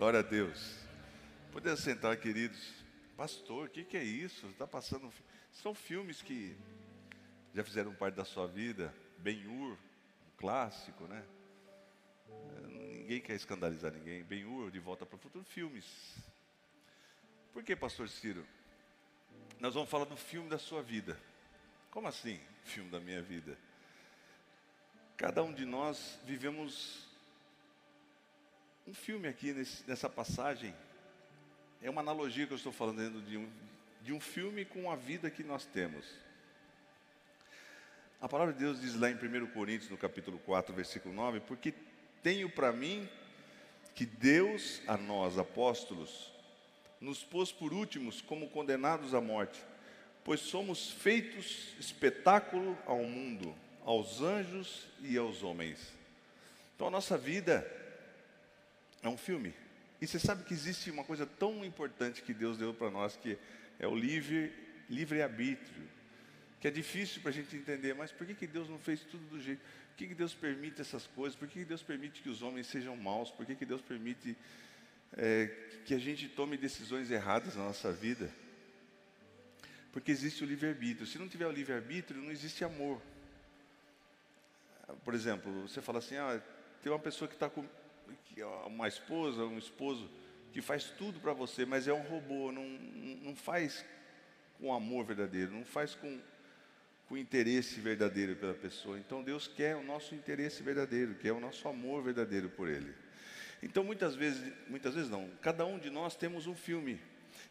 Glória a Deus. Podemos sentar, queridos. Pastor, o que, que é isso? Está passando. São filmes que já fizeram parte da sua vida. Ben-Hur, um clássico, né? Ninguém quer escandalizar ninguém. Ben-Hur, De Volta para o Futuro, filmes. Por que, Pastor Ciro? Nós vamos falar do filme da sua vida. Como assim, filme da minha vida? Cada um de nós vivemos um filme aqui nesse, nessa passagem. É uma analogia que eu estou falando de um, de um filme com a vida que nós temos. A palavra de Deus diz lá em 1 Coríntios, no capítulo 4, versículo 9: Porque tenho para mim que Deus, a nós, apóstolos, nos pôs por últimos como condenados à morte, pois somos feitos espetáculo ao mundo, aos anjos e aos homens. Então a nossa vida é um filme. E você sabe que existe uma coisa tão importante que Deus deu para nós, que é o livre, livre arbítrio, que é difícil para a gente entender, mas por que, que Deus não fez tudo do jeito? Por que, que Deus permite essas coisas? Por que, que Deus permite que os homens sejam maus? Por que, que Deus permite é, que a gente tome decisões erradas na nossa vida? Porque existe o livre-arbítrio. Se não tiver o livre-arbítrio, não existe amor. Por exemplo, você fala assim, ah, tem uma pessoa que está com uma esposa, um esposo, que faz tudo para você, mas é um robô, não, não faz com amor verdadeiro, não faz com, com interesse verdadeiro pela pessoa. Então Deus quer o nosso interesse verdadeiro, quer o nosso amor verdadeiro por Ele. Então muitas vezes, muitas vezes não, cada um de nós temos um filme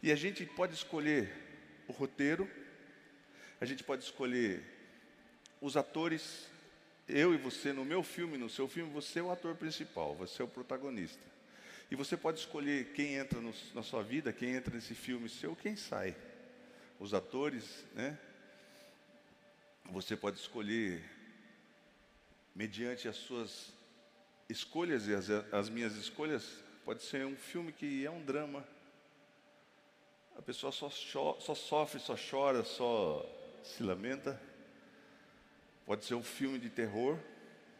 e a gente pode escolher o roteiro, a gente pode escolher os atores, eu e você, no meu filme, no seu filme, você é o ator principal, você é o protagonista. E você pode escolher quem entra no, na sua vida, quem entra nesse filme seu, quem sai. Os atores, né? Você pode escolher, mediante as suas escolhas e as, as minhas escolhas, pode ser um filme que é um drama. A pessoa só, só sofre, só chora, só se lamenta. Pode ser um filme de terror,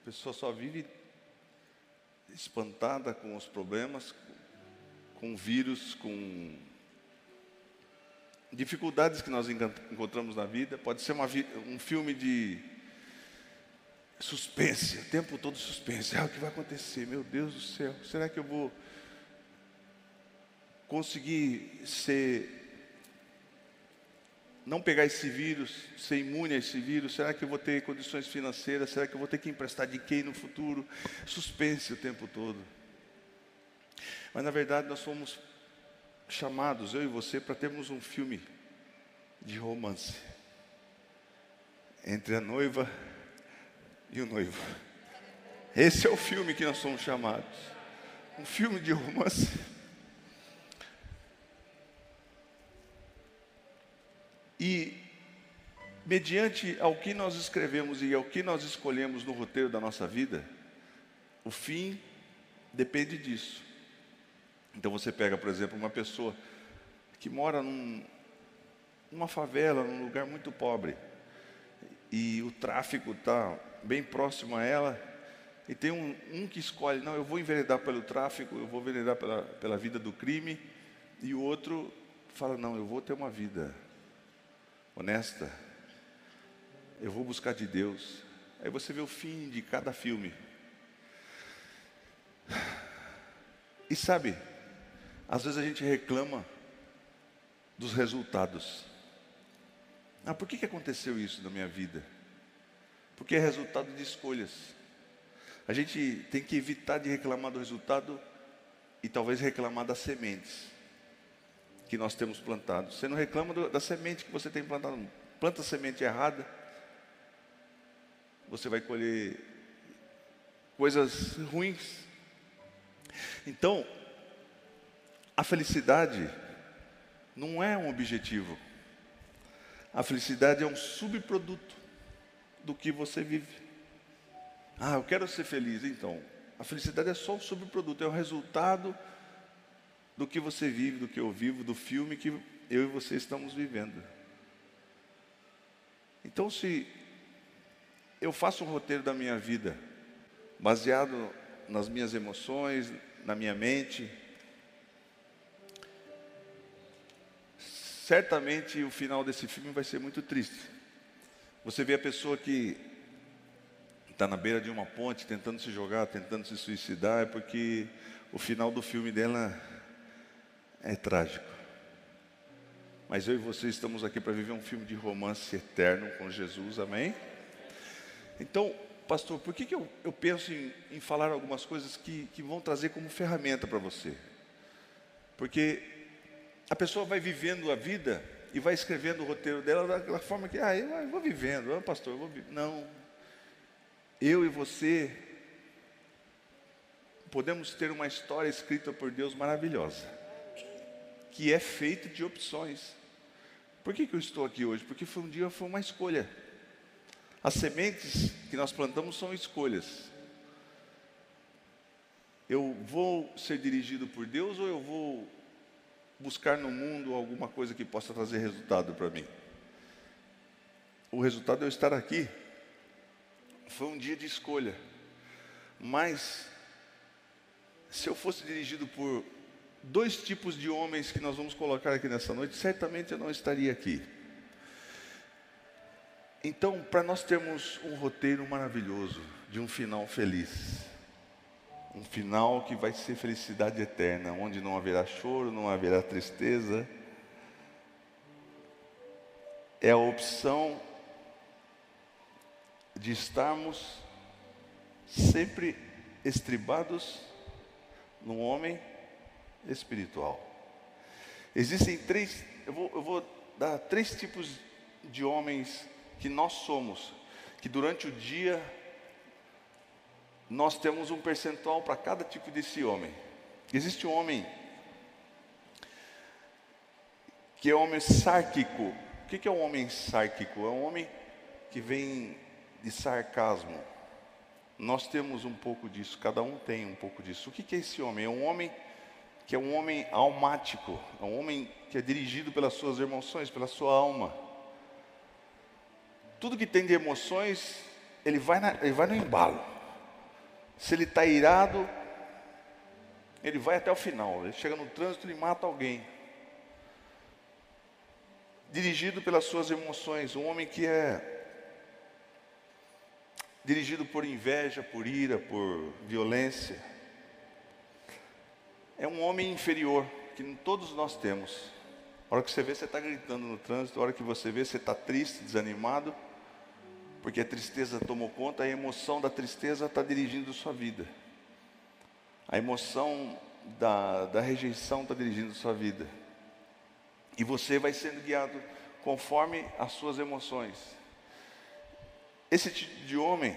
a pessoa só vive espantada com os problemas, com vírus, com dificuldades que nós encontramos na vida. Pode ser um filme de suspense, o tempo todo suspense. Ah, o que vai acontecer? Meu Deus do céu, será que eu vou conseguir ser não pegar esse vírus, ser imune a esse vírus? Será que eu vou ter condições financeiras? Será que eu vou ter que emprestar de quem no futuro? Suspense o tempo todo. Mas na verdade nós fomos chamados, eu e você, para termos um filme de romance entre a noiva e o noivo. Esse é o filme que nós somos chamados. Um filme de romance. E, mediante ao que nós escrevemos e ao que nós escolhemos no roteiro da nossa vida, o fim depende disso. Então você pega, por exemplo, uma pessoa que mora num, numa favela, num lugar muito pobre, e o tráfico está bem próximo a ela, e tem um, um, que escolhe, não, eu vou enveredar pelo tráfico, eu vou enveredar pela, pela vida do crime, e o outro fala, não, eu vou ter uma vida honesta, eu vou buscar de Deus. Aí você vê o fim de cada filme. E sabe, às vezes a gente reclama dos resultados. Ah, por que, que aconteceu isso na minha vida? Porque é resultado de escolhas. A gente tem que evitar de reclamar do resultado e talvez reclamar das sementes que nós temos plantado. Você não reclama do, da semente que você tem plantado. Planta semente errada, você vai colher coisas ruins. Então, a felicidade não é um objetivo. A felicidade é um subproduto do que você vive. Ah, eu quero ser feliz, então. A felicidade é só um subproduto, é o resultado do que você vive, do que eu vivo, do filme que eu e você estamos vivendo. Então, se eu faço um roteiro da minha vida, baseado nas minhas emoções, na minha mente, certamente o final desse filme vai ser muito triste. Você vê a pessoa que está na beira de uma ponte, tentando se jogar, tentando se suicidar, é porque o final do filme dela é trágico. Mas eu e você estamos aqui para viver um filme de romance eterno com Jesus, amém? Então, pastor, por que, que eu, eu penso em, em falar algumas coisas que, que vão trazer como ferramenta para você? Porque a pessoa vai vivendo a vida e vai escrevendo o roteiro dela daquela forma que, ah, eu, eu vou vivendo, ah, pastor, eu vou vivendo. Não. Eu e você podemos ter uma história escrita por Deus maravilhosa, que é feita de opções. Por que, que eu estou aqui hoje? Porque foi um dia, foi uma escolha. As sementes que nós plantamos são escolhas. Eu vou ser dirigido por Deus ou eu vou buscar no mundo alguma coisa que possa trazer resultado para mim? O resultado é eu estar aqui. Foi um dia de escolha. Mas, se eu fosse dirigido por dois tipos de homens que nós vamos colocar aqui nessa noite, certamente eu não estaria aqui. Então, para nós termos um roteiro maravilhoso, de um final feliz, um final que vai ser felicidade eterna, onde não haverá choro, não haverá tristeza, é a opção de estarmos sempre estribados no homem espiritual. Existem três, eu vou, eu vou dar três tipos de homens que nós somos, que durante o dia nós temos um percentual para cada tipo desse homem. Existe um homem que é homem sárquico. O que é um homem sárquico? É um homem que vem de sarcasmo. Nós temos um pouco disso, cada um tem um pouco disso. O que é esse homem? É um homem que é um homem almático, é um homem que é dirigido pelas suas emoções, pela sua alma tudo que tem de emoções, ele vai, na, ele vai no embalo. Se ele está irado, ele vai até o final. Ele chega no trânsito e mata alguém. Dirigido pelas suas emoções, um homem que é dirigido por inveja, por ira, por violência. É um homem inferior, que todos nós temos. A hora que você vê, você está gritando no trânsito, a hora que você vê, você está triste, desanimado porque a tristeza tomou conta, a emoção da tristeza está dirigindo sua vida. A emoção da, da rejeição está dirigindo sua vida. E você vai sendo guiado conforme as suas emoções. Esse tipo de homem,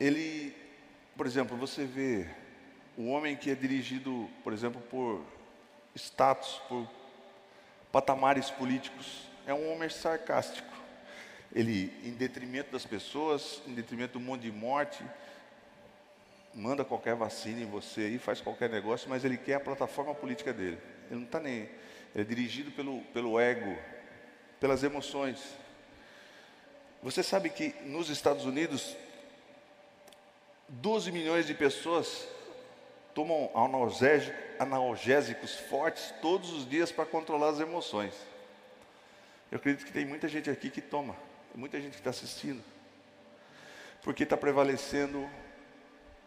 ele, por exemplo, você vê o homem que é dirigido, por exemplo, por status, por patamares políticos, é um homem sarcástico. Ele, em detrimento das pessoas, em detrimento do mundo de morte, manda qualquer vacina em você e faz qualquer negócio, mas ele quer a plataforma política dele. Ele não está nem. Ele é dirigido pelo, pelo ego, pelas emoções. Você sabe que nos Estados Unidos, 12 milhões de pessoas tomam analgésicos fortes todos os dias para controlar as emoções. Eu acredito que tem muita gente aqui que toma, muita gente que está assistindo, porque está prevalecendo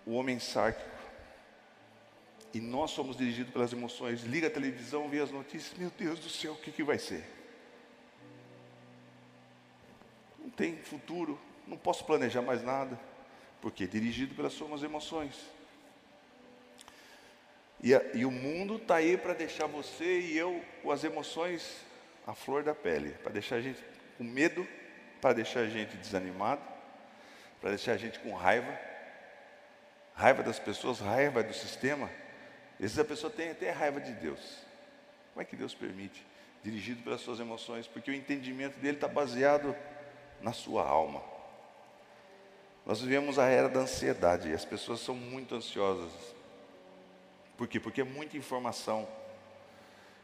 o homem sárquico. E nós somos dirigidos pelas emoções. Liga a televisão, vê as notícias, meu Deus do céu, o que, que vai ser? Não tem futuro, não posso planejar mais nada, porque dirigido pelas suas emoções. E, a, e o mundo está aí para deixar você e eu com as emoções a flor da pele, para deixar a gente com medo, para deixar a gente desanimado, para deixar a gente com raiva, raiva das pessoas, raiva do sistema. Às vezes a pessoa tem até raiva de Deus. Como é que Deus permite? Dirigido pelas suas emoções, porque o entendimento dele está baseado na sua alma. Nós vivemos a era da ansiedade e as pessoas são muito ansiosas. Por quê? Porque é muita informação.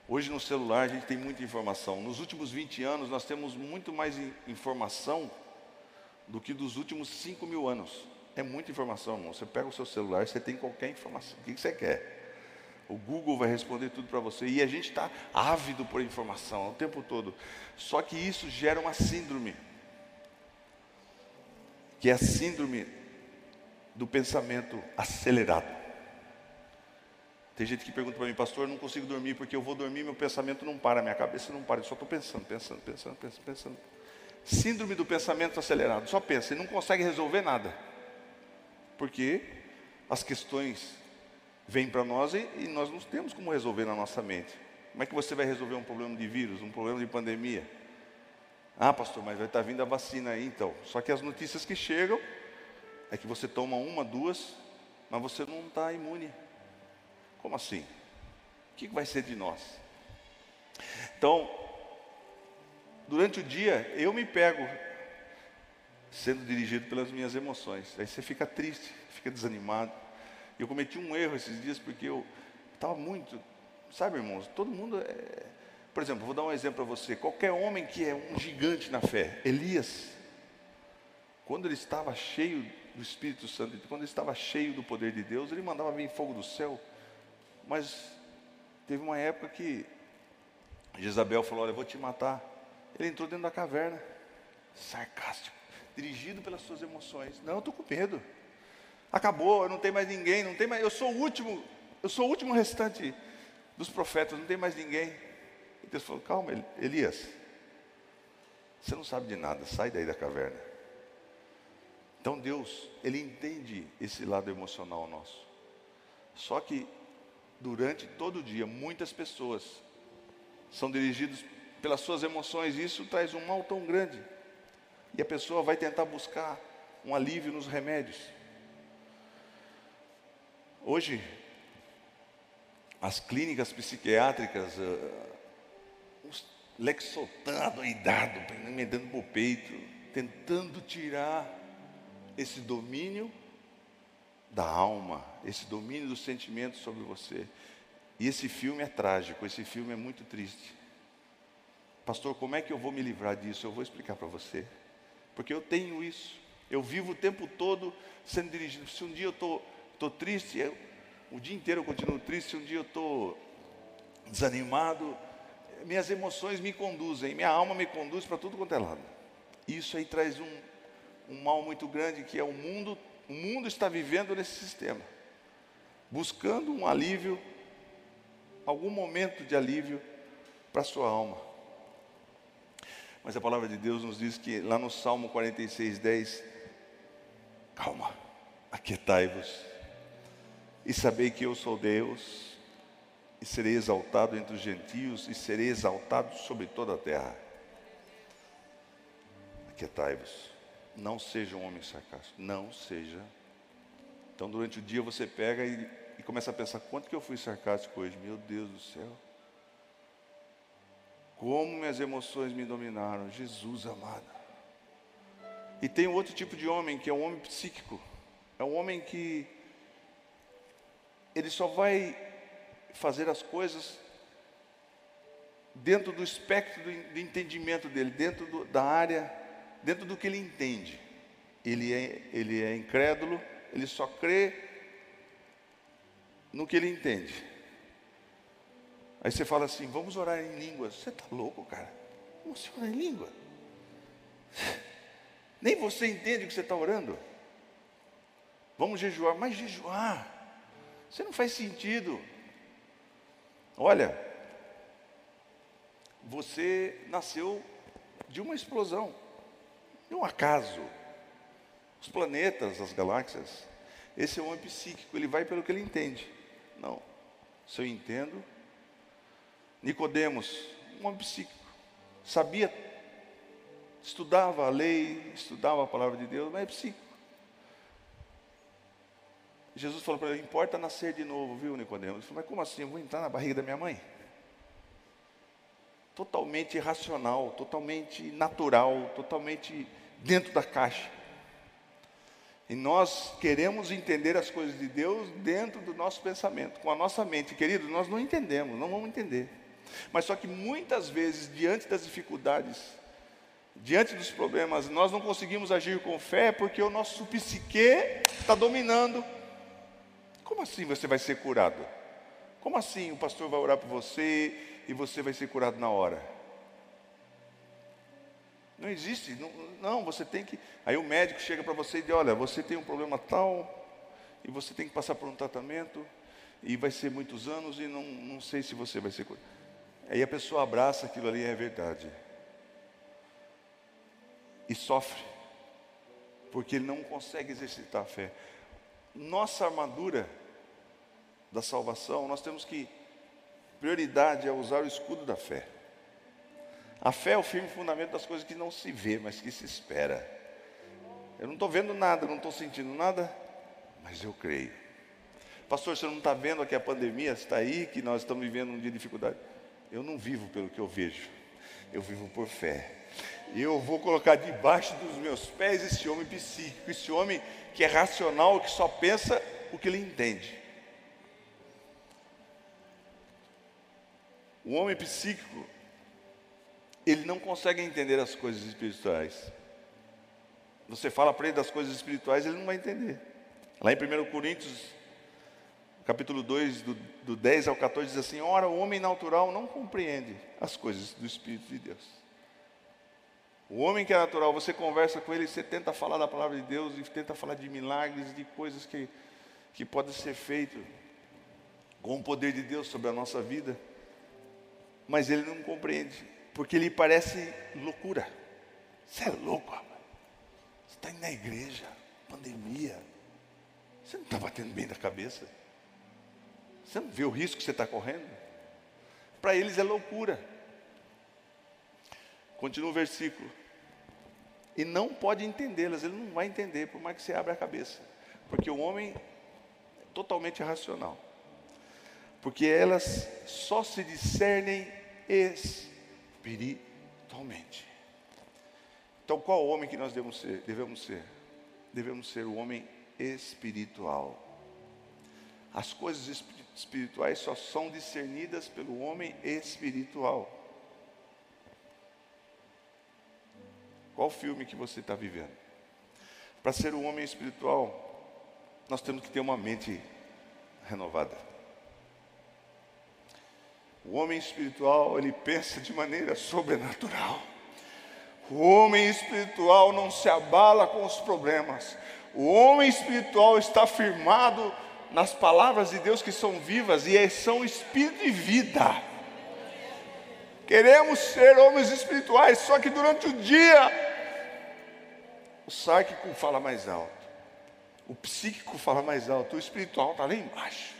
Hoje no celular a gente tem muita informação. Nos últimos 20 anos nós temos muito mais informação do que dos últimos 5 mil anos. É muita informação, irmão. Você pega o seu celular, você tem qualquer informação. O que você quer? O Google vai responder tudo para você. E a gente está ávido por informação o tempo todo. Só que isso gera uma síndrome. Que é a síndrome do pensamento acelerado. Tem gente que pergunta para mim, pastor, eu não consigo dormir porque eu vou dormir, meu pensamento não para, minha cabeça não para, eu só estou pensando, pensando, pensando, pensando, pensando. Síndrome do pensamento acelerado, só pensa e não consegue resolver nada. Porque as questões vêm para nós e, e nós não temos como resolver na nossa mente. Como é que você vai resolver um problema de vírus, um problema de pandemia? Ah, pastor, mas vai estar tá vindo a vacina aí então. Só que as notícias que chegam é que você toma uma, duas, mas você não está imune. Como assim? O que vai ser de nós? Então, durante o dia, eu me pego sendo dirigido pelas minhas emoções. Aí você fica triste, fica desanimado. Eu cometi um erro esses dias porque eu estava muito, sabe, irmãos? Todo mundo é. Por exemplo, vou dar um exemplo para você. Qualquer homem que é um gigante na fé, Elias, quando ele estava cheio do Espírito Santo, quando ele estava cheio do poder de Deus, ele mandava vir fogo do céu mas teve uma época que Jezabel falou: Olha, eu vou te matar. Ele entrou dentro da caverna, sarcástico, dirigido pelas suas emoções. Não, eu estou com medo. Acabou, eu não tenho mais ninguém, não tem mais, eu sou o último, eu sou o último restante dos profetas, não tem mais ninguém. E Deus falou: Calma, Elias, você não sabe de nada, sai daí da caverna. Então Deus, Ele entende esse lado emocional nosso. Só que durante todo o dia. Muitas pessoas são dirigidas pelas suas emoções, e isso traz um mal tão grande. E a pessoa vai tentar buscar um alívio nos remédios. Hoje, as clínicas psiquiátricas, uh, os Lexotan adoidado, emendando para o peito, tentando tirar esse domínio da alma, esse domínio dos sentimentos sobre você. E esse filme é trágico, esse filme é muito triste. Pastor, como é que eu vou me livrar disso? Eu vou explicar para você. Porque eu tenho isso. Eu vivo o tempo todo sendo dirigido. Se um dia eu estou tô, tô triste, eu, o dia inteiro eu continuo triste. Se um dia eu estou desanimado, minhas emoções me conduzem, minha alma me conduz para tudo quanto é lado. Isso aí traz um, um mal muito grande que é o mundo o mundo está vivendo nesse sistema, buscando um alívio, algum momento de alívio para a sua alma. Mas a palavra de Deus nos diz que lá no Salmo 46, 10, calma, aquietai-vos e sabei que eu sou Deus e serei exaltado entre os gentios e serei exaltado sobre toda a terra. Aquietai-vos. Não seja um homem sarcástico. Não seja. Então, durante o dia você pega e, e começa a pensar: quanto que eu fui sarcástico hoje? Meu Deus do céu. Como minhas emoções me dominaram. Jesus amado. E tem outro tipo de homem, que é um homem psíquico. É um homem que ele só vai fazer as coisas dentro do espectro de entendimento dele, dentro do, da área dentro do que ele entende. Ele é, ele é incrédulo, ele só crê no que ele entende. Aí você fala assim: vamos orar em línguas. Você está louco, cara? Vamos orar em língua? Nem você entende o que você está orando. Vamos jejuar, mas jejuar, você não faz sentido. Olha, você nasceu de uma explosão. É um acaso. Os planetas, as galáxias, esse é um homem psíquico, ele vai pelo que ele entende. Não. Se eu entendo, Nicodemos, um homem psíquico, sabia, estudava a lei, estudava a palavra de Deus, mas é psíquico. Jesus falou para ele, importa nascer de novo, viu, Nicodemos? Ele falou, mas como assim? Eu vou entrar na barriga da minha mãe? Totalmente irracional, totalmente natural, totalmente dentro da caixa. E nós queremos entender as coisas de Deus dentro do nosso pensamento, com a nossa mente. Querido, nós não entendemos, não vamos entender. Mas só que muitas vezes, diante das dificuldades, diante dos problemas, nós não conseguimos agir com fé porque o nosso psique está dominando. Como assim você vai ser curado? Como assim o pastor vai orar por você e você vai ser curado na hora? Não existe, não, não você tem que. Aí o médico chega para você e diz: Olha, você tem um problema tal, e você tem que passar por um tratamento, e vai ser muitos anos, e não, não sei se você vai ser curado. Aí a pessoa abraça aquilo ali, é verdade. E sofre, porque ele não consegue exercitar a fé. Nossa armadura da salvação, nós temos que, prioridade é usar o escudo da fé. A fé é o firme fundamento das coisas que não se vê, mas que se espera. Eu não estou vendo nada, não estou sentindo nada, mas eu creio. Pastor, você não está vendo que a pandemia está aí, que nós estamos vivendo um dia de dificuldade? Eu não vivo pelo que eu vejo, eu vivo por fé. Eu vou colocar debaixo dos meus pés esse homem psíquico, esse homem que é racional, que só pensa o que ele entende. O homem psíquico, ele não consegue entender as coisas espirituais. Você fala para ele das coisas espirituais, ele não vai entender. Lá em 1 Coríntios, capítulo 2, do, do 10 ao 14, diz assim: Ora, o homem natural não compreende as coisas do Espírito de Deus. O homem que é natural, você conversa com ele, você tenta falar da palavra de Deus e tenta falar de milagres, de coisas que, que podem ser feitas com o poder de Deus sobre a nossa vida, mas ele não compreende, porque lhe parece loucura. Você é louco, rapaz. Você está indo na igreja, pandemia. Você não está batendo bem da cabeça. Você não vê o risco que você está correndo? Para eles é loucura. Continua o versículo. E não pode entendê-las, ele não vai entender, por mais que você abra a cabeça. Porque o homem é totalmente racional. Porque elas só se discernem espiritualmente. Então, qual homem que nós devemos ser? Devemos ser, devemos ser o homem espiritual. As coisas espirituais só são discernidas pelo homem espiritual. Qual filme que você está vivendo? Para ser um homem espiritual, nós temos que ter uma mente renovada. O homem espiritual, ele pensa de maneira sobrenatural. O homem espiritual não se abala com os problemas. O homem espiritual está firmado nas palavras de Deus que são vivas e são espírito e vida. Queremos ser homens espirituais, só que durante o dia o sárquico fala mais alto, o psíquico fala mais alto, o espiritual está lá embaixo.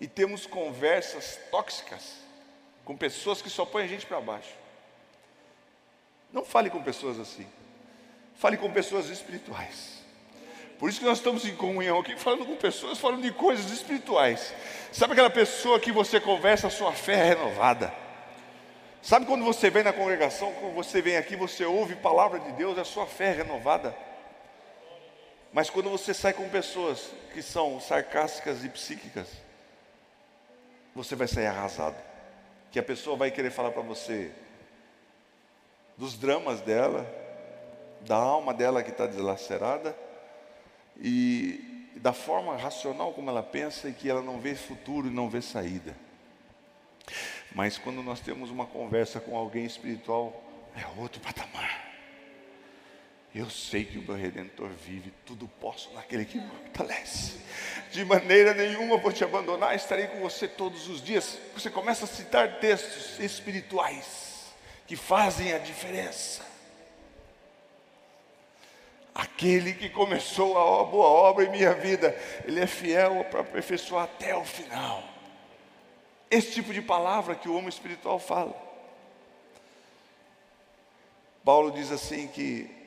E temos conversas tóxicas com pessoas que só põem a gente para baixo. Não fale com pessoas assim. Fale com pessoas espirituais. Por isso que nós estamos em comunhão aqui, falando com pessoas, falando de coisas espirituais. Sabe aquela pessoa que você conversa, a sua fé é renovada. Sabe quando você vem na congregação, quando você vem aqui, você ouve palavra de Deus, a sua fé é renovada. Mas quando você sai com pessoas que são sarcásticas e psíquicas, você vai sair arrasado. Que a pessoa vai querer falar para você dos dramas dela, da alma dela que está deslacerada e da forma racional como ela pensa e que ela não vê futuro e não vê saída. Mas quando nós temos uma conversa com alguém espiritual, é outro patamar. Eu sei que o meu redentor vive, tudo posso naquele que me fortalece. De maneira nenhuma vou te abandonar, estarei com você todos os dias. Você começa a citar textos espirituais que fazem a diferença. Aquele que começou a boa obra em minha vida, ele é fiel para aperfeiçoar até o final. Esse tipo de palavra que o homem espiritual fala. Paulo diz assim que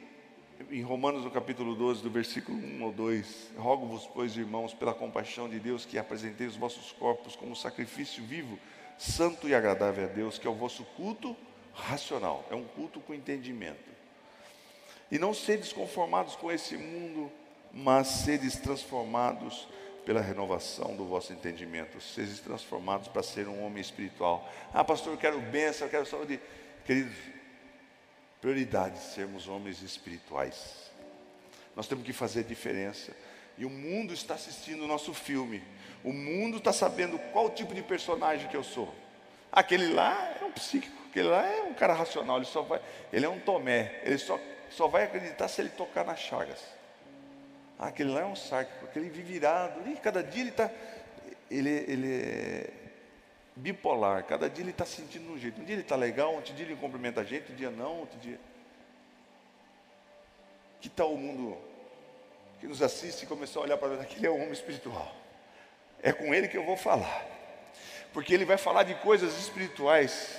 em Romanos no capítulo 12, do versículo 1 ou 2, rogo-vos, pois, irmãos, pela compaixão de Deus, que apresentei os vossos corpos como sacrifício vivo, santo e agradável a Deus, que é o vosso culto racional, é um culto com entendimento. E não sedes conformados com esse mundo, mas sedes transformados pela renovação do vosso entendimento. Sedes transformados para ser um homem espiritual. Ah, pastor, eu quero bênção, eu quero saúde. Queridos, prioridade sermos homens espirituais. Nós temos que fazer diferença. E o mundo está assistindo o nosso filme. O mundo está sabendo qual tipo de personagem que eu sou. Aquele lá é um psíquico, aquele lá é um cara racional, ele só vai, ele é um Tomé, ele só, só vai acreditar se ele tocar nas chagas. Ah, aquele lá é um sádico, aquele vive e cada dia ele está, ele, ele é bipolar, cada dia ele está sentindo um jeito. Um dia ele está legal, outro dia ele cumprimenta a gente, um dia não, outro dia. Que tal o mundo que nos assiste e começou a olhar para nós, aquele é o homem espiritual. É com ele que eu vou falar. Porque ele vai falar de coisas espirituais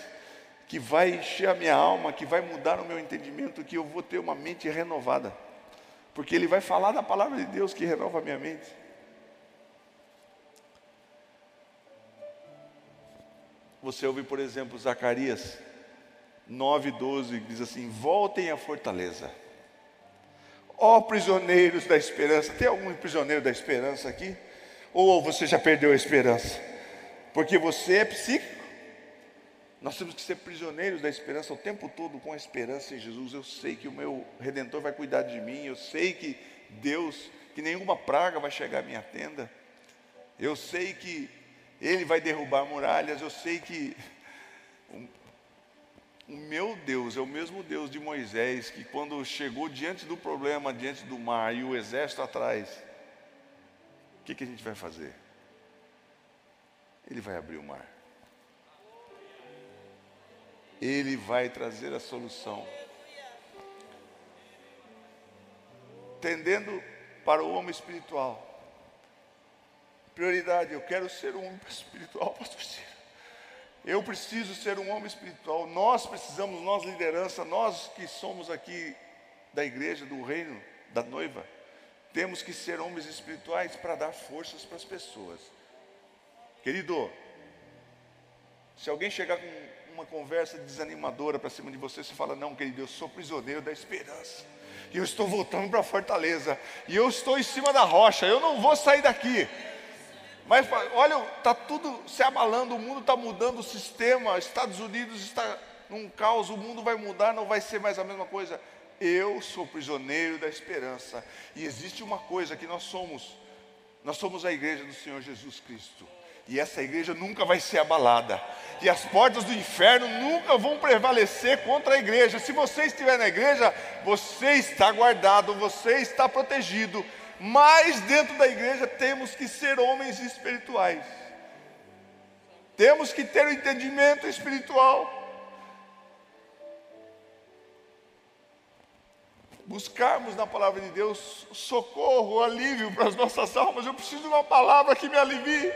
que vai encher a minha alma, que vai mudar o meu entendimento, que eu vou ter uma mente renovada. Porque ele vai falar da palavra de Deus que renova a minha mente. Você ouve, por exemplo, Zacarias 9,12, que diz assim: Voltem à fortaleza, ó prisioneiros da esperança. Tem algum prisioneiro da esperança aqui? Ou você já perdeu a esperança? Porque você é psíquico. Nós temos que ser prisioneiros da esperança o tempo todo com a esperança em Jesus. Eu sei que o meu redentor vai cuidar de mim. Eu sei que Deus, que nenhuma praga vai chegar à minha tenda. Eu sei que Ele vai derrubar muralhas. Eu sei que o meu Deus é o mesmo Deus de Moisés, que quando chegou diante do problema, diante do mar e o exército atrás, o que, que a gente vai fazer? Ele vai abrir o mar. Ele vai trazer a solução. Tendendo para o homem espiritual. Prioridade, eu quero ser um homem espiritual, pastor Ciro. Eu preciso ser um homem espiritual. Nós precisamos, nós liderança, nós que somos aqui da igreja, do reino, da noiva, temos que ser homens espirituais para dar forças para as pessoas. Querido, se alguém chegar com uma conversa desanimadora para cima de você, você fala: Não, querido, eu sou prisioneiro da esperança. E eu estou voltando para a fortaleza. E eu estou em cima da rocha. Eu não vou sair daqui. Mas olha, está tudo se abalando, o mundo está mudando o sistema, Estados Unidos está num caos, o mundo vai mudar, não vai ser mais a mesma coisa. Eu sou prisioneiro da esperança. E existe uma coisa que nós somos. Nós somos a igreja do Senhor Jesus Cristo. E essa igreja nunca vai ser abalada. E as portas do inferno nunca vão prevalecer contra a igreja. Se você estiver na igreja, você está guardado, você está protegido. Mas dentro da igreja temos que ser homens espirituais. Temos que ter o um entendimento espiritual. buscarmos na palavra de Deus socorro, alívio para as nossas almas. Eu preciso de uma palavra que me alivie.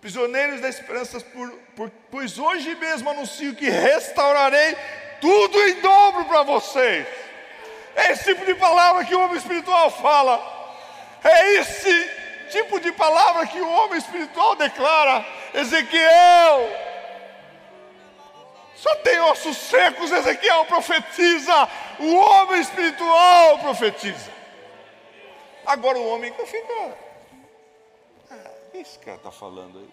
Prisioneiros da esperança, por, por, pois hoje mesmo anuncio que restaurarei tudo em dobro para vocês. É esse tipo de palavra que o homem espiritual fala. É esse tipo de palavra que o homem espiritual declara. Ezequiel só tem ossos secos, Ezequiel profetiza. O homem espiritual profetiza. Agora o homem que fica. Ah, esse cara está falando aí.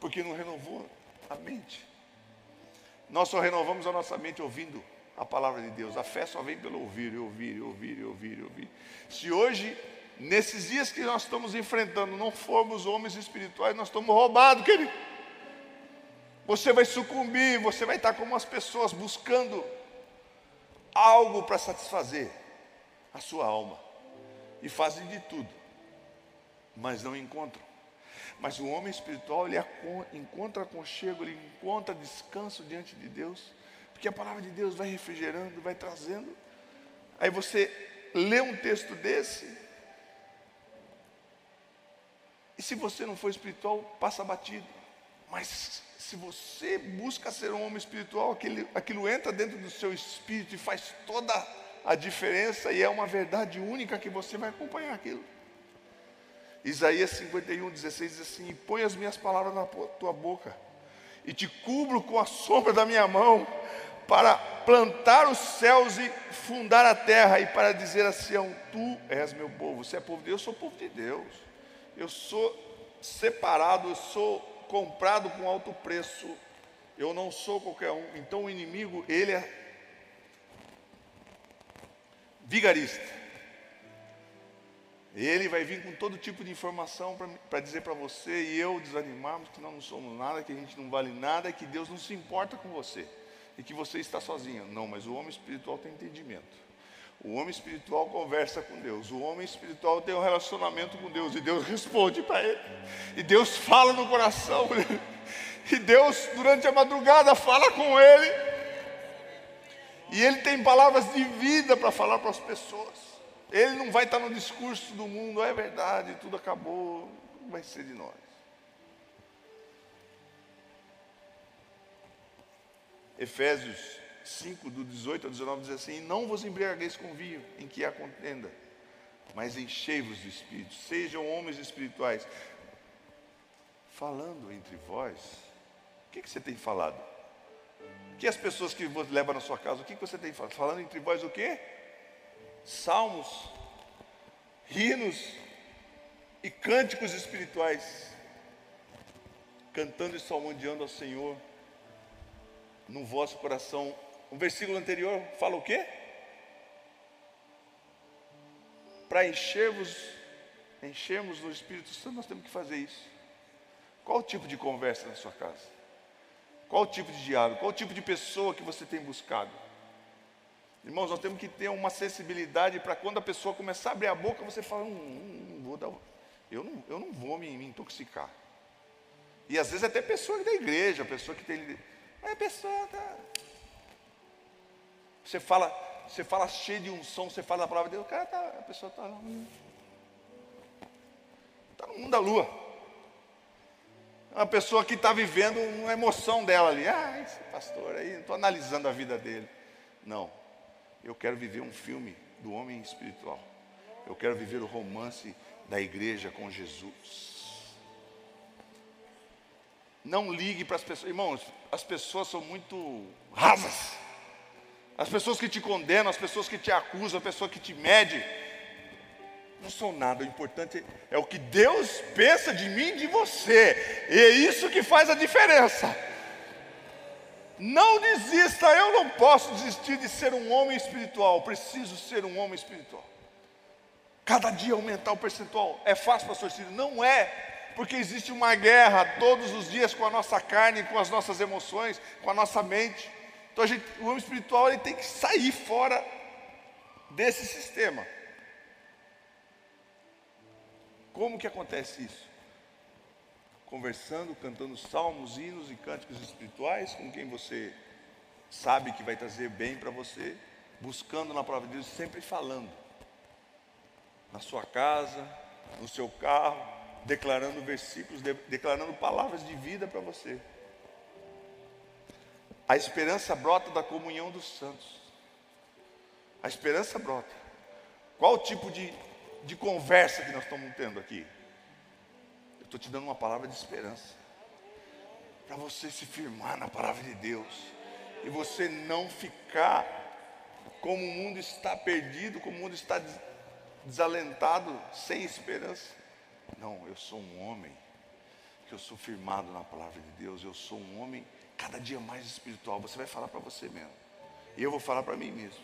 Porque não renovou a mente. Nós só renovamos a nossa mente ouvindo a palavra de Deus. A fé só vem pelo ouvir, ouvir, ouvir, ouvir, ouvir. Se hoje, nesses dias que nós estamos enfrentando, não formos homens espirituais, nós estamos roubados, querido. Você vai sucumbir, você vai estar como as pessoas buscando algo para satisfazer a sua alma. E fazem de tudo, mas não encontram. Mas o homem espiritual, ele encontra aconchego, ele encontra descanso diante de Deus, porque a palavra de Deus vai refrigerando, vai trazendo. Aí você lê um texto desse, e se você não for espiritual, passa batido. Mas se você busca ser um homem espiritual, aquilo, aquilo entra dentro do seu espírito e faz toda a diferença e é uma verdade única que você vai acompanhar aquilo. Isaías 51, 16 diz assim: e põe as minhas palavras na tua boca, e te cubro com a sombra da minha mão, para plantar os céus e fundar a terra, e para dizer a Sião: Tu és meu povo, você é povo de Deus, eu sou povo de Deus, eu sou separado, eu sou comprado com alto preço. Eu não sou qualquer um. Então o inimigo, ele é. vigarista. Ele vai vir com todo tipo de informação para dizer para você e eu desanimarmos que nós não somos nada, que a gente não vale nada, que Deus não se importa com você e que você está sozinho. Não, mas o homem espiritual tem entendimento. O homem espiritual conversa com Deus. O homem espiritual tem um relacionamento com Deus. E Deus responde para ele. E Deus fala no coração. E Deus, durante a madrugada, fala com ele. E ele tem palavras de vida para falar para as pessoas. Ele não vai estar no discurso do mundo, é verdade, tudo acabou, vai ser de nós. Efésios 5, do 18 ao 19, diz assim: Não vos embriagueis com vinho em que há contenda, mas enchei-vos de espírito, sejam homens espirituais, falando entre vós. O que, que você tem falado? Que as pessoas que você leva na sua casa, o que, que você tem falado? Falando entre vós o quê? salmos, hinos e cânticos espirituais, cantando e salmodiando ao Senhor no vosso coração. O versículo anterior fala o quê? Para enchermos, enchermos no Espírito Santo, nós temos que fazer isso. Qual o tipo de conversa na sua casa? Qual o tipo de diálogo? Qual o tipo de pessoa que você tem buscado? Irmãos, nós temos que ter uma sensibilidade para quando a pessoa começar a abrir a boca, você fala, hum, hum, hum vou dar, eu, não, eu não vou me, me, intoxicar. E às vezes até pessoa da igreja, pessoa que tem. Mas a pessoa tá. Você fala, você fala cheio de unção, você fala a palavra de Deus, cara tá, a pessoa está. Está no mundo da lua. É uma pessoa que está vivendo uma emoção dela ali. Ah, esse pastor aí, estou analisando a vida dele. Não. Eu quero viver um filme do homem espiritual. Eu quero viver o romance da igreja com Jesus. Não ligue para as pessoas, irmãos, as pessoas são muito rasas. As pessoas que te condenam, as pessoas que te acusam, a pessoa que te mede, não são nada. O importante é o que Deus pensa de mim e de você. E é isso que faz a diferença. Não desista, eu não posso desistir de ser um homem espiritual, preciso ser um homem espiritual. Cada dia aumentar o percentual. É fácil, pastor Ciro? Não é, porque existe uma guerra todos os dias com a nossa carne, com as nossas emoções, com a nossa mente. Então gente, o homem espiritual ele tem que sair fora desse sistema. Como que acontece isso? conversando, cantando salmos, hinos e cânticos espirituais com quem você sabe que vai trazer bem para você, buscando na palavra de Deus, sempre falando. Na sua casa, no seu carro, declarando versículos, de, declarando palavras de vida para você. A esperança brota da comunhão dos santos. A esperança brota. Qual o tipo de, de conversa que nós estamos tendo aqui? Estou te dando uma palavra de esperança. Para você se firmar na palavra de Deus. E você não ficar como o mundo está perdido, como o mundo está desalentado, sem esperança. Não, eu sou um homem que eu sou firmado na palavra de Deus. Eu sou um homem cada dia mais espiritual. Você vai falar para você mesmo. E eu vou falar para mim mesmo.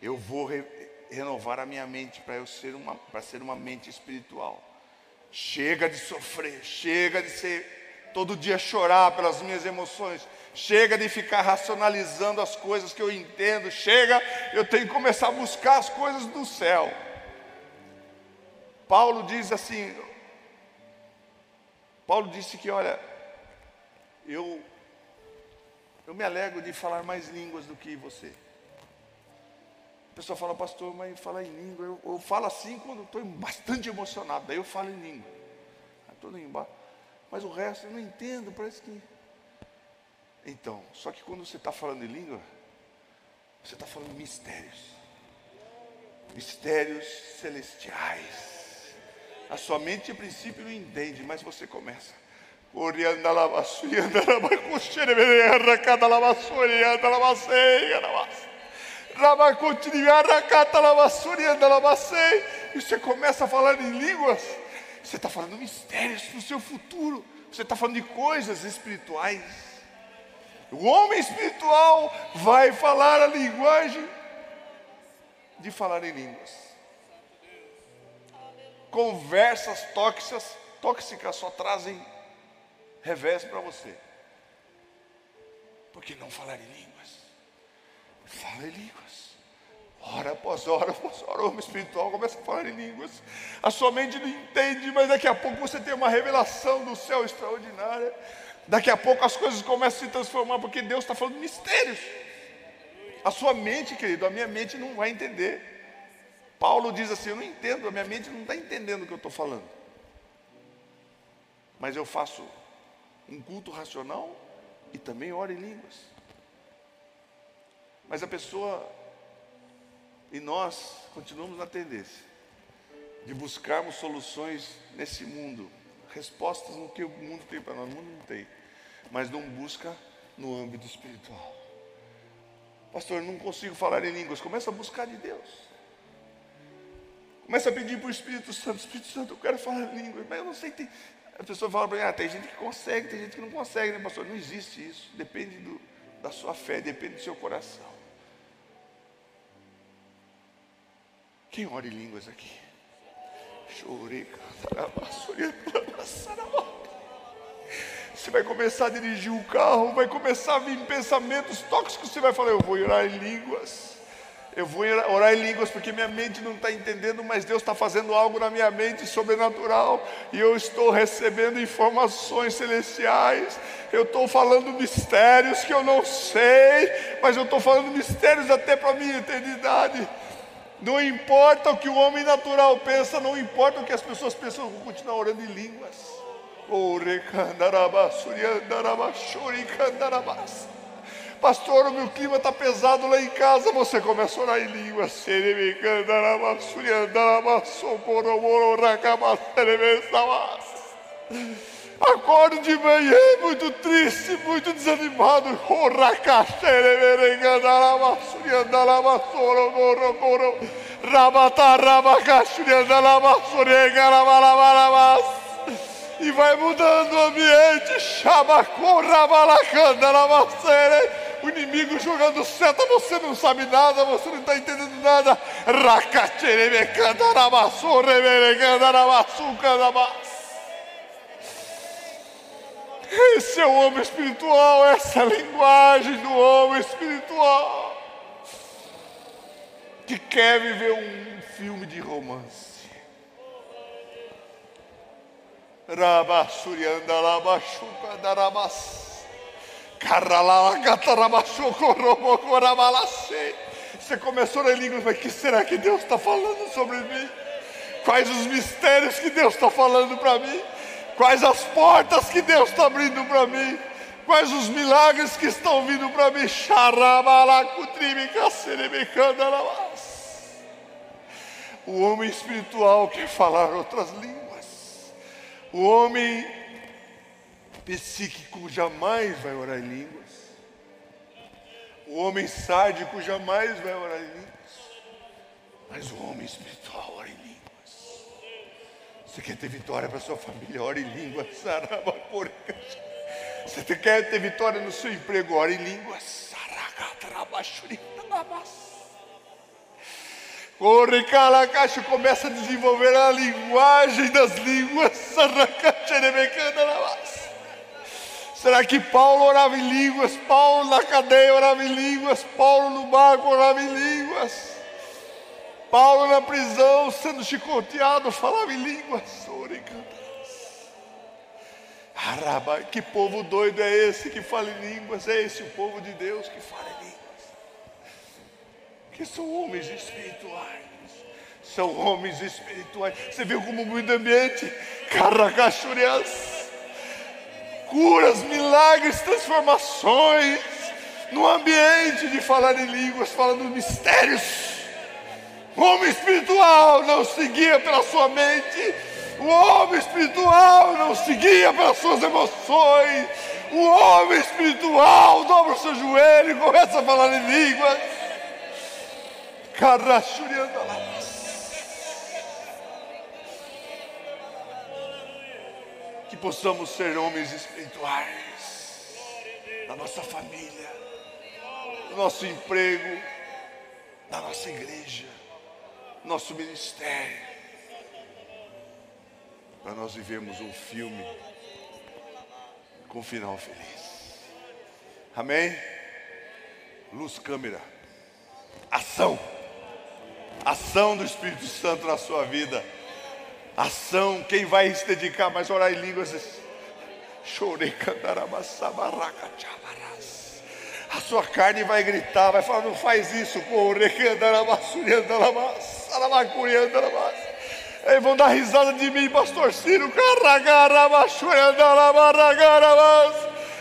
Eu vou re renovar a minha mente para eu ser uma para ser uma mente espiritual. Chega de sofrer, chega de ser todo dia chorar pelas minhas emoções, chega de ficar racionalizando as coisas que eu entendo, chega, eu tenho que começar a buscar as coisas do céu. Paulo diz assim, Paulo disse que, olha, eu eu me alegro de falar mais línguas do que você pessoa fala, pastor, mas falar em língua, eu, eu falo assim quando estou bastante emocionado, daí eu falo em língua. Estou embaixo. Mas o resto eu não entendo, parece que. Então, só que quando você está falando em língua, você está falando mistérios. Mistérios celestiais. A sua mente, a princípio, não entende, mas você começa. Orianda cada. E você começa a falar em línguas. Você está falando mistérios para o seu futuro. Você está falando de coisas espirituais. O homem espiritual vai falar a linguagem de falar em línguas. Conversas tóxicas, tóxicas só trazem revés para você. Porque não falar em línguas. Fala em línguas. Hora após hora, após hora, o homem espiritual começa a falar em línguas. A sua mente não entende, mas daqui a pouco você tem uma revelação do céu extraordinária. Daqui a pouco as coisas começam a se transformar, porque Deus está falando mistérios. A sua mente, querido, a minha mente não vai entender. Paulo diz assim: Eu não entendo, a minha mente não está entendendo o que eu estou falando. Mas eu faço um culto racional e também oro em línguas. Mas a pessoa e nós continuamos na tendência de buscarmos soluções nesse mundo, respostas no que o mundo tem para nós, o mundo não tem mas não busca no âmbito espiritual. Pastor, não consigo falar em línguas. Começa a buscar de Deus. Começa a pedir para o Espírito Santo, Espírito Santo, eu quero falar em línguas, mas eu não sei. Tem... A pessoa fala para mim, ah, tem gente que consegue, tem gente que não consegue, né, pastor? Não existe isso. Depende do, da sua fé, depende do seu coração. Quem ora em línguas aqui? Chorei, você vai começar a dirigir o carro, vai começar a vir pensamentos tóxicos. Você vai falar: Eu vou orar em línguas. Eu vou orar em línguas porque minha mente não está entendendo, mas Deus está fazendo algo na minha mente sobrenatural e eu estou recebendo informações celestiais. Eu estou falando mistérios que eu não sei, mas eu estou falando mistérios até para a minha eternidade. Não importa o que o homem natural pensa, não importa o que as pessoas pensam, eu vou continuar orando em línguas. Pastor, o meu clima está pesado lá em casa. Você começa a orar em língua. Acordo de manhã muito triste, muito desanimado. E vai mudando o ambiente. Chama corrabalacanda na macere. O inimigo jogando seta, você não sabe nada, você não está entendendo nada. Esse é o homem espiritual, essa é a linguagem do homem espiritual que quer viver um filme de romance. Rabasurianda Labashuka Darabas. Você começou na língua, mas que será que Deus está falando sobre mim? Quais os mistérios que Deus está falando para mim? Quais as portas que Deus está abrindo para mim? Quais os milagres que estão vindo para mim? O homem espiritual quer falar outras línguas. O homem psíquico jamais vai orar em línguas. O homem sádico jamais vai orar em línguas. Mas o homem espiritual ora em línguas. Você quer ter vitória para sua família? Ora em línguas. Você quer ter vitória no seu emprego? Ora em línguas. Corre, calacacho, começa a desenvolver a linguagem das línguas. Será que Paulo orava em línguas? Paulo na cadeia orava em línguas? Paulo no barco orava em línguas? Paulo na prisão, sendo chicoteado, falava em línguas. Araba, que povo doido é esse que fala em línguas? É esse o povo de Deus que fala em línguas que são homens espirituais. São homens espirituais. Você viu como muda ambiente? Caracachurias. Curas, milagres, transformações. No ambiente de falar em línguas, falando mistérios. O homem espiritual não seguia pela sua mente. O homem espiritual não seguia pelas suas emoções. O homem espiritual dobra o seu joelho e começa a falar em línguas. Que possamos ser homens espirituais na nossa família, no nosso emprego, na nossa igreja. nosso ministério, para nós vivermos um filme com final feliz. Amém? Luz, câmera, ação, ação do Espírito Santo na sua vida, ação. Quem vai se dedicar mais a orar em línguas? Chorei, cantarabassabarraca. A sua carne vai gritar, vai falar: não faz isso. Eles vão dar risada de mim, pastor Ciro.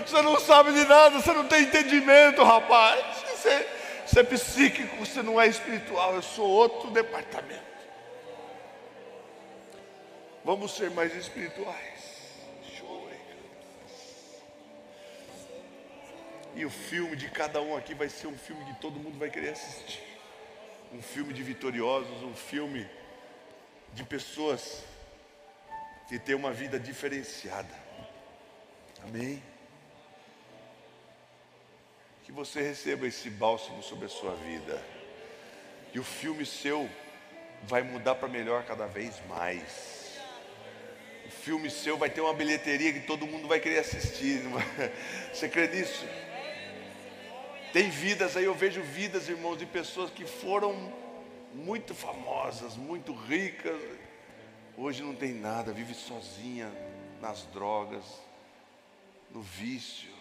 Você não sabe de nada, você não tem entendimento, rapaz. Você, você é psíquico, você não é espiritual. Eu sou outro departamento. Vamos ser mais espirituais. E o filme de cada um aqui vai ser um filme que todo mundo vai querer assistir. Um filme de vitoriosos, um filme de pessoas que têm uma vida diferenciada. Amém? Que você receba esse bálsamo sobre a sua vida. E o filme seu vai mudar para melhor cada vez mais. Filme seu vai ter uma bilheteria que todo mundo vai querer assistir. Você crê nisso? Tem vidas aí, eu vejo vidas, irmãos, de pessoas que foram muito famosas, muito ricas, hoje não tem nada, vive sozinha nas drogas, no vício.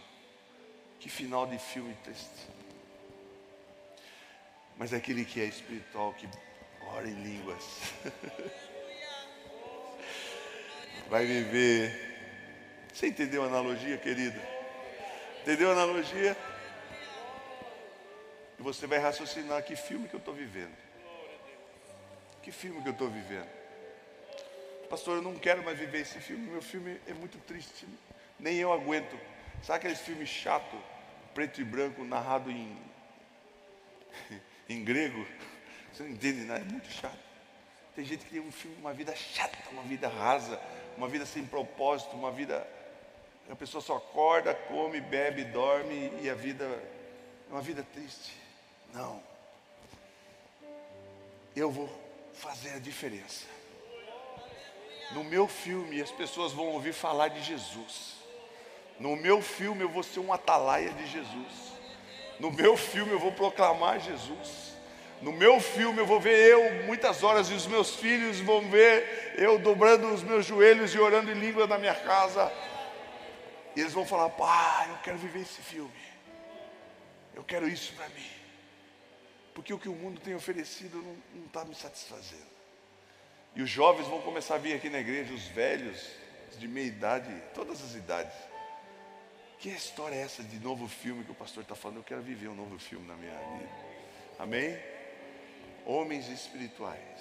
Que final de filme triste. Mas é aquele que é espiritual, que ora em línguas, vai viver. Você entendeu a analogia, querida? Entendeu a analogia? E você vai raciocinar que filme que eu estou vivendo. Que filme que eu estou vivendo? Pastor, eu não quero mais viver esse filme. Meu filme é muito triste. Nem eu aguento. Sabe aqueles filmes chato, preto e branco, narrado em, em grego? Você não entende nada, é muito chato. Tem gente que tem um filme, uma vida chata, uma vida rasa, uma vida sem propósito, uma vida. A pessoa só acorda, come, bebe, dorme e a vida é uma vida triste. Não. Eu vou fazer a diferença. No meu filme, as pessoas vão ouvir falar de Jesus. No meu filme, eu vou ser um atalaia de Jesus. No meu filme, eu vou proclamar Jesus. No meu filme, eu vou ver eu muitas horas e os meus filhos vão ver eu dobrando os meus joelhos e orando em língua na minha casa. E eles vão falar: Pai, eu quero viver esse filme. Eu quero isso para mim porque o que o mundo tem oferecido não está me satisfazendo. E os jovens vão começar a vir aqui na igreja, os velhos, de meia idade, todas as idades. Que história é essa de novo filme que o pastor está falando? Eu quero viver um novo filme na minha vida. Amém? Homens espirituais.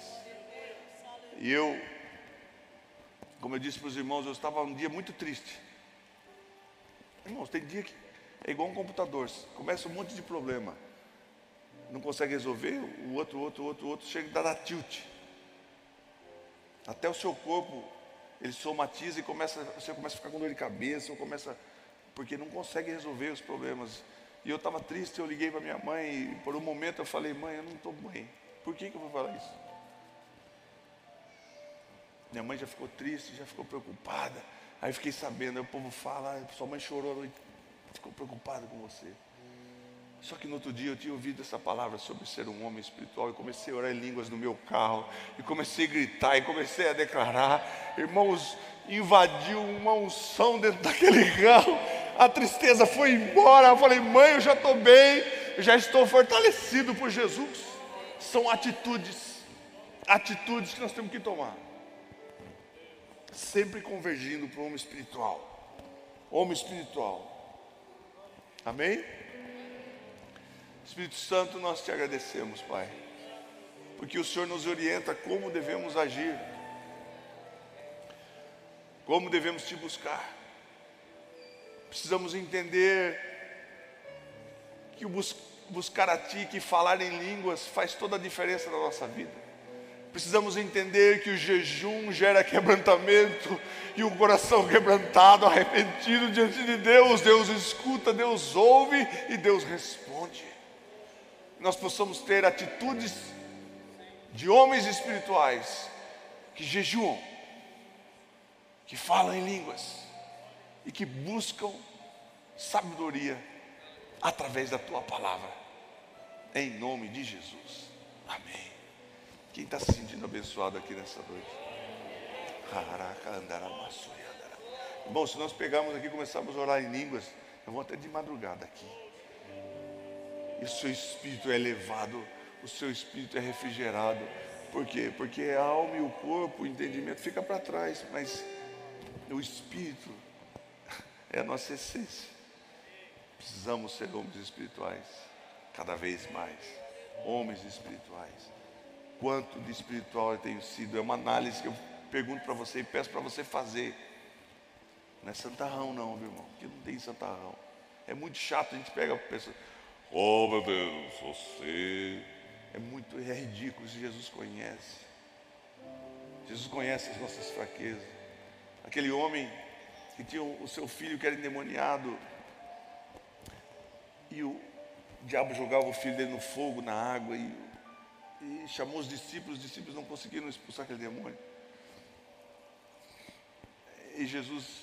E eu, como eu disse para os irmãos, eu estava um dia muito triste. Irmãos, tem dia que é igual um computador, começa um monte de problema não consegue resolver, o outro, outro, outro, outro chega a dar tilt. Até o seu corpo, ele somatiza e começa, você começa a ficar com dor de cabeça, ou começa, porque não consegue resolver os problemas. E eu estava triste, eu liguei para minha mãe e por um momento eu falei, mãe, eu não estou bem. Por que, que eu vou falar isso? Minha mãe já ficou triste, já ficou preocupada. Aí fiquei sabendo, aí o povo fala, sua mãe chorou, ficou preocupada com você. Só que no outro dia eu tinha ouvido essa palavra sobre ser um homem espiritual e comecei a orar em línguas no meu carro e comecei a gritar e comecei a declarar. Irmãos, invadiu uma unção dentro daquele carro. A tristeza foi embora. Eu falei, mãe, eu já estou bem, eu já estou fortalecido por Jesus. São atitudes, atitudes que nós temos que tomar. Sempre convergindo para o homem espiritual. Homem espiritual. Amém? Espírito Santo, nós te agradecemos, Pai, porque o Senhor nos orienta como devemos agir, como devemos te buscar. Precisamos entender que o bus buscar a Ti, que falar em línguas faz toda a diferença na nossa vida. Precisamos entender que o jejum gera quebrantamento e o coração quebrantado, arrependido diante de Deus, Deus escuta, Deus ouve e Deus responde nós possamos ter atitudes de homens espirituais que jejuam, que falam em línguas e que buscam sabedoria através da tua palavra. Em nome de Jesus. Amém. Quem está se sentindo abençoado aqui nessa noite? Bom, se nós pegarmos aqui e começarmos a orar em línguas, eu vou até de madrugada aqui. E o seu espírito é elevado, o seu espírito é refrigerado. Por quê? Porque a alma e o corpo, o entendimento fica para trás, mas o espírito é a nossa essência. Precisamos ser homens espirituais, cada vez mais. Homens espirituais. Quanto de espiritual eu tenho sido? É uma análise que eu pergunto para você e peço para você fazer. Não é santarrão, não, meu irmão, porque não tem santarrão. É muito chato, a gente pega a pessoa, oh meu Deus, você. É muito, é ridículo, se Jesus conhece. Jesus conhece as nossas fraquezas. Aquele homem que tinha o seu filho que era endemoniado, e o diabo jogava o filho dele no fogo, na água, e, e chamou os discípulos, os discípulos não conseguiram expulsar aquele demônio. E Jesus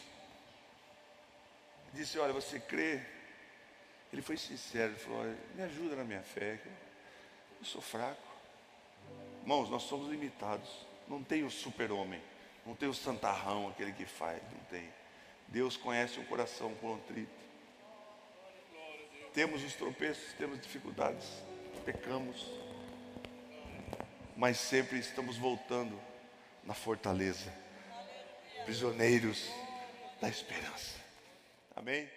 disse: Olha, você crê? Ele foi sincero, ele falou: Olha, me ajuda na minha fé, eu sou fraco. Irmãos, nós somos limitados. Não tem o super-homem, não tem o santarrão, aquele que faz, não tem. Deus conhece o coração contrito. Temos os tropeços, temos dificuldades, pecamos, mas sempre estamos voltando na fortaleza, prisioneiros da esperança. Amém?